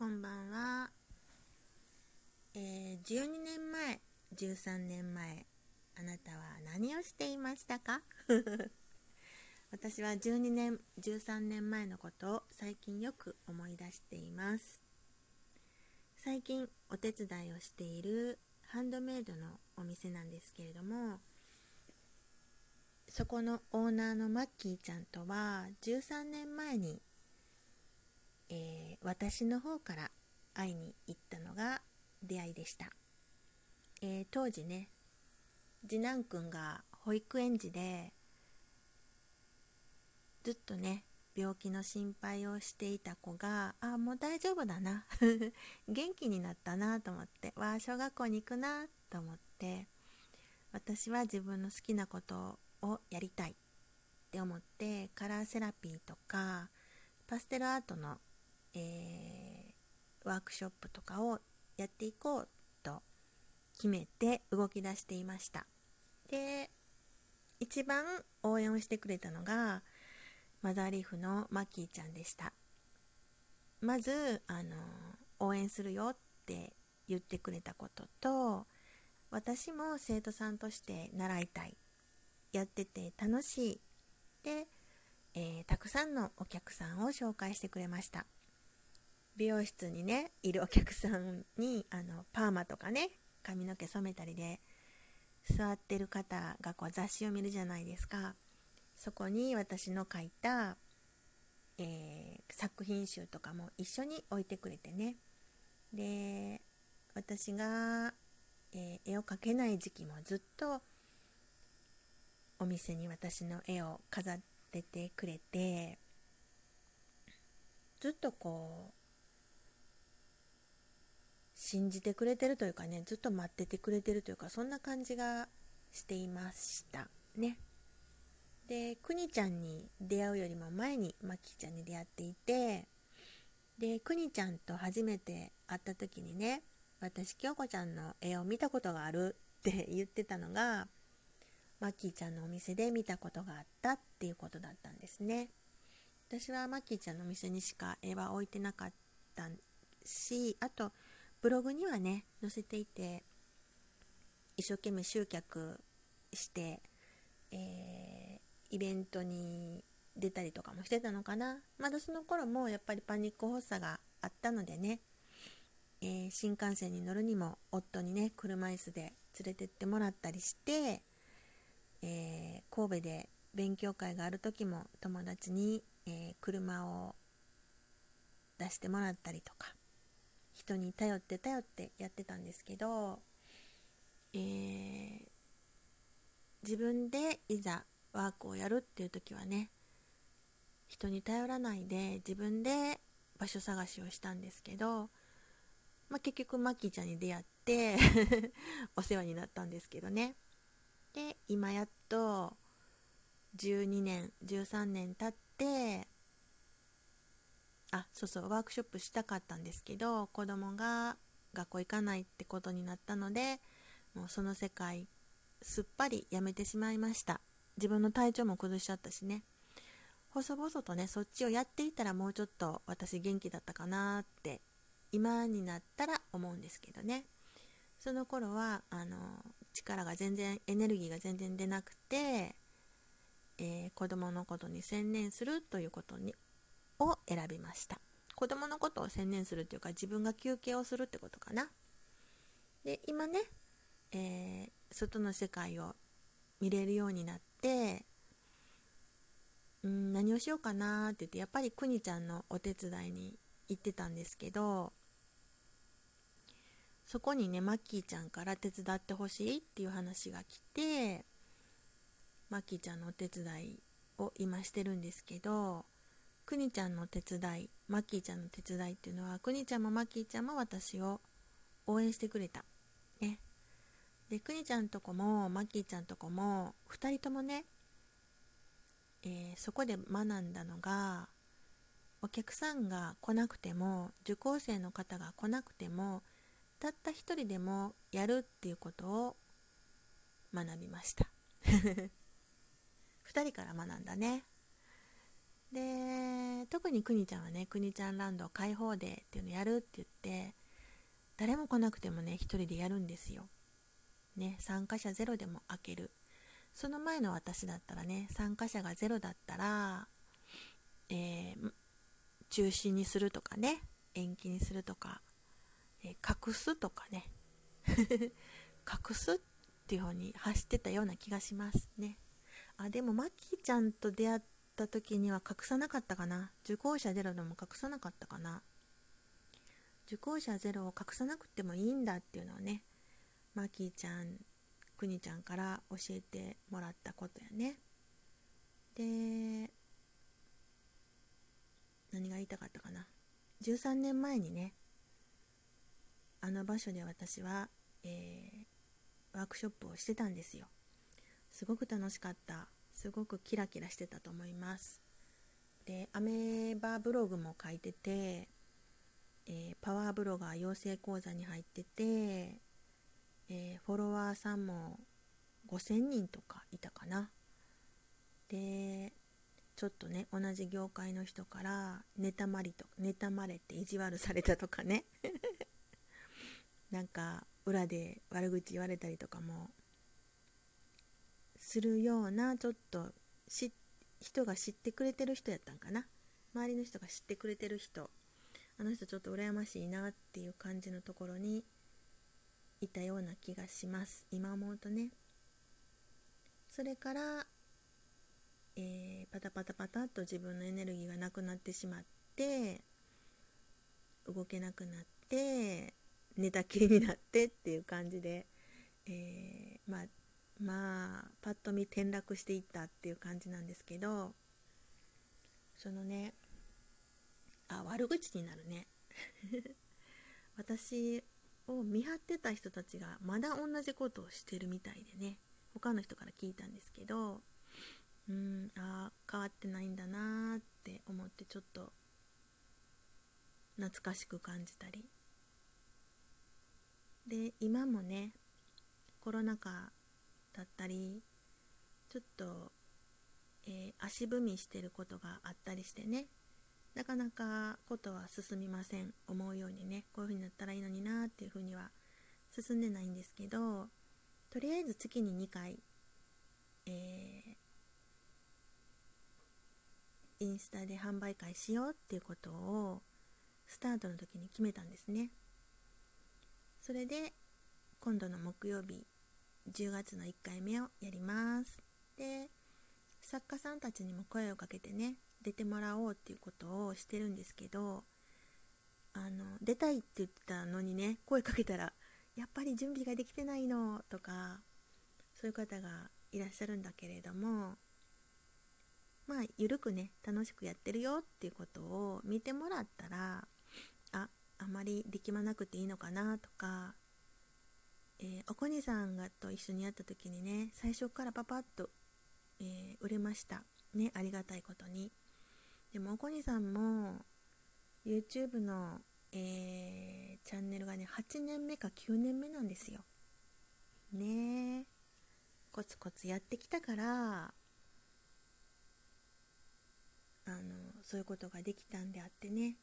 こんばんは。えー、12年前、13年前、あなたは何をしていましたか？私は12年、13年前のことを最近よく思い出しています。最近お手伝いをしているハンドメイドのお店なんですけれども、そこのオーナーのマッキーちゃんとは13年前にえー、私の方から会いに行ったのが出会いでした、えー、当時ね次男くんが保育園児でずっとね病気の心配をしていた子があもう大丈夫だな。元気になったなと思ってわあ小学校に行くなと思って私は自分の好きなことをやりたいって思ってカラーセラピーとかパステルアートのえー、ワークショップとかをやっていこうと決めて動き出していました。で一番応援をしてくれたのがマザーリーフのマッキーちゃんでした。まずあの応援するよって言ってくれたことと私も生徒さんとして習いたい。やってて楽しい。で、えー、たくさんのお客さんを紹介してくれました。美容室にねいるお客さんにあのパーマとかね髪の毛染めたりで座ってる方がこう雑誌を見るじゃないですか。そこに私の描いた、えー、作品集とかも一緒に置いてくれてね。で私が、えー、絵を描けない時期もずっとお店に私の絵を飾っててくれてずっとこう信じてくれてるというかねずっと待っててくれてるというかそんな感じがしていました。ね。でくにちゃんに出会うよりも前にまきちゃんに出会っていてでくにちゃんと初めて会った時にね私京子ちゃんの絵を見たことがあるって 言ってたのがマッキーちゃんのお店で見たことがあったっていうことだったんですね。私はマッキーちゃんのお店にしか絵は置いてなかったしあとブログにはね載せていて一生懸命集客して、えー、イベントに出たりとかもしてたのかな。まだその頃もやっぱりパニック発作があったのでね、えー、新幹線に乗るにも夫にね車椅子で連れてってもらったりして、えー、神戸で勉強会がある時も友達に、え車を出してもらったりとか。人に頼って頼ってやってたんですけど、えー、自分でいざワークをやるっていう時はね人に頼らないで自分で場所探しをしたんですけど、まあ、結局マッキーちゃんに出会って お世話になったんですけどね。で今やっと12年13年経ってあそうそうワークショップしたかったんですけど子供が学校行かないってことになったのでもうその世界すっぱりやめてしまいました。自分の体調も崩しちゃったしね。細々とねそっちをやっていたらもうちょっと私元気だったかなって今になったら思うんですけどね。その頃はあの力が全然エネルギーが全然出なくて、えー、子供のことに専念するということにを選びました。子供のことを専念するっていうか自分が休憩をするってことかな。で今ね、えー、外の世界を見れるようになってうん何をしようかなって言ってやっぱりくにちゃんのお手伝いに行ってたんですけどそこにねマッキーちゃんから手伝ってほしいっていう話が来てマッキーちゃんのお手伝いを今してるんですけどくにちゃんの手伝いマッキーちゃんの手伝いっていうのはくにちゃんもマッキーちゃんも私を応援してくれた。ね。でくにちゃんとこもマッキーちゃんとこも2人ともね、えー、そこで学んだのがお客さんが来なくても受講生の方が来なくてもたった一人でもやるっていうことを学びました。2人から学んだね。で特にくにちゃんはねくにちゃんランド開放デーっていうのやるって言って誰も来なくてもね一人でやるんですよ。ね参加者ゼロでも開ける。その前の私だったらね参加者がゼロだったら、えー、中止にするとかね延期にするとか、えー、隠すとかね。隠すっていう方に走ってたような気がしますね。あでもマッキーちゃんと出会ってた時には隠さなかったかな。受講者ゼロでも隠さなかったかな。受講者ゼロを隠さなくてもいいんだっていうのをねマキーちゃんくにちゃんから教えてもらったことやね。で何が言いたかったかな。13年前にねあの場所で私は、えー、ワークショップをしてたんですよ。すごく楽しかったすごくキラキラしてたと思いますでアメーバブログも書いててえー、パワーブロガー養成講座に入ってて、えー、フォロワーさんも5000人とかいたかな。で、ちょっとね、同じ業界の人から妬まりと、妬まれて意地悪されたとかね。なんか裏で悪口言われたりとかもするようなちょっと人が知ってくれてる人やったんかな。周りの人が知ってくれてる人。あの人ちょっと羨ましいなっていう感じのところにいたような気がします。今思うとね。それから、えー、パタパタパタっと自分のエネルギーがなくなってしまって動けなくなって寝たきりになってっていう感じで、えー、まあまあパッと見転落していったっていう感じなんですけどそのねあ悪口になるね。私を見張ってた人たちがまだ同じことをしてるみたいでね。他の人から聞いたんですけどうんあ変わってないんだなーって思ってちょっと懐かしく感じたり。で今もねコロナ禍だったりちょっと、えー、足踏みしてることがあったりしてねなかなかことは進みません。思うようにねこういう風になったらいいのになっていう風には進んでないんですけどとりあえず月に2回、えー、インスタで販売会しようっていうことをスタートの時に決めたんですね。それで今度の木曜日10月の1回目をやります。で作家さんたちにも声をかけてね出てもらおうっていうことをしてるんですけどあの出たいって言ったのにね声かけたらやっぱり準備ができてないのとかそういう方がいらっしゃるんだけれどもまあゆるくね楽しくやってるよっていうことを見てもらったらああまり力まなくていいのかなとか、えー、おこにさんがと一緒にやった時にね最初からパパッと、えー、売れました。ねありがたいことに。でもおこにさんも YouTube の、えー、チャンネルがね8年目か9年目なんですよ。ねコツコツやってきたからあのそういうことができたんであってね。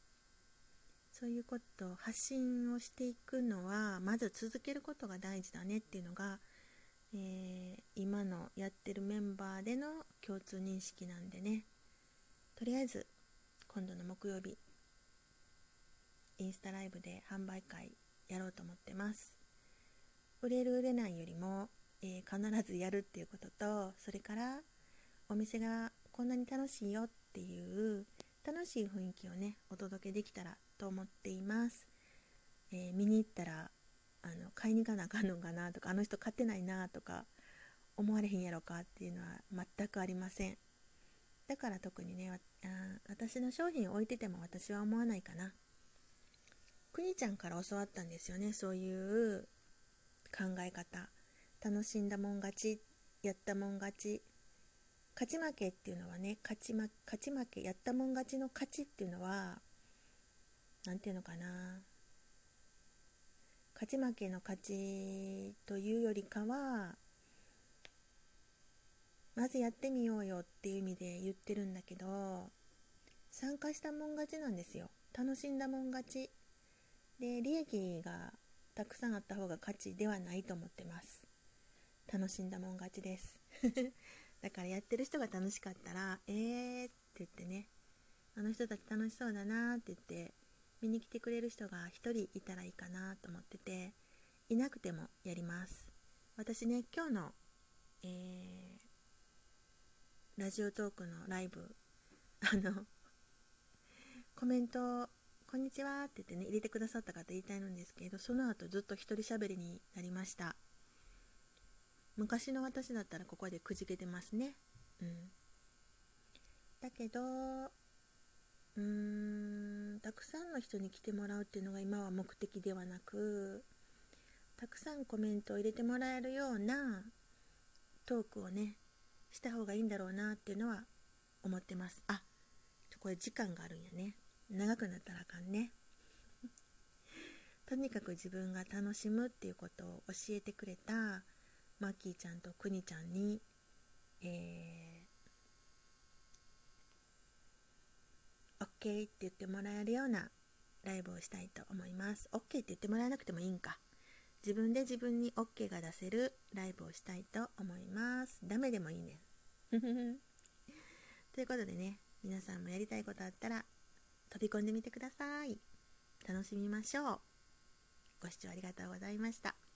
そういうこと発信をしていくのはまず続けることが大事だねっていうのが、えー、今のやってるメンバーでの共通認識なんでね。とりあえず今度の木曜日インスタライブで販売会やろうと思ってます。売れる売れないよりも、えー、必ずやるっていうこととそれからお店がこんなに楽しいよっていう楽しい雰囲気をねお届けできたらと思っています、えー、見に行ったらあの買いに行かなあかんのかなとかあの人買ってないなとか思われへんやろかっていうのは全くありません。だから特にねあ私の商品を置いてても私は思わないかな。くにちゃんから教わったんですよねそういう考え方。楽しんだもん勝ちやったもん勝ち。勝ち負けっていうのはね勝ち,、ま、勝ち負けやったもん勝ちの勝ちっていうのは何て言うのかな。勝ち負けの勝ちというよりかはまずやってみようよっていう意味で言ってるんだけど参加したもん勝ちなんですよ。楽しんだもん勝ち。で利益がたくさんあった方が価値ではないと思ってます。楽しんだもん勝ちです。だからやってる人が楽しかったらえーって言ってね。あの人たち楽しそうだなって言って見に来てくれる人が1人いたらいいかなと思ってていなくてもやります私ね今日の、えー、ラジオトークのライブあのコメントこんにちはって言ってね、入れてくださった方言いたいんですけど、その後ずっと一人喋りになりました。昔の私だったらここでくじけてますね。うん。だけど、うーん、たくさんの人に来てもらうっていうのが今は目的ではなく、たくさんコメントを入れてもらえるようなトークをね、した方がいいんだろうなっていうのは思ってます。あ、これ時間があるんやね。長くなったらあかんね とにかく自分が楽しむっていうことを教えてくれたマッキーちゃんとくにちゃんに、えー、OK って言ってもらえるようなライブをしたいと思います OK って言ってもらえなくてもいいんか自分で自分に OK が出せるライブをしたいと思いますダメでもいいね ということでね皆さんもやりたいことあったら飛び込んでみてください。楽しみましょう。ご視聴ありがとうございました。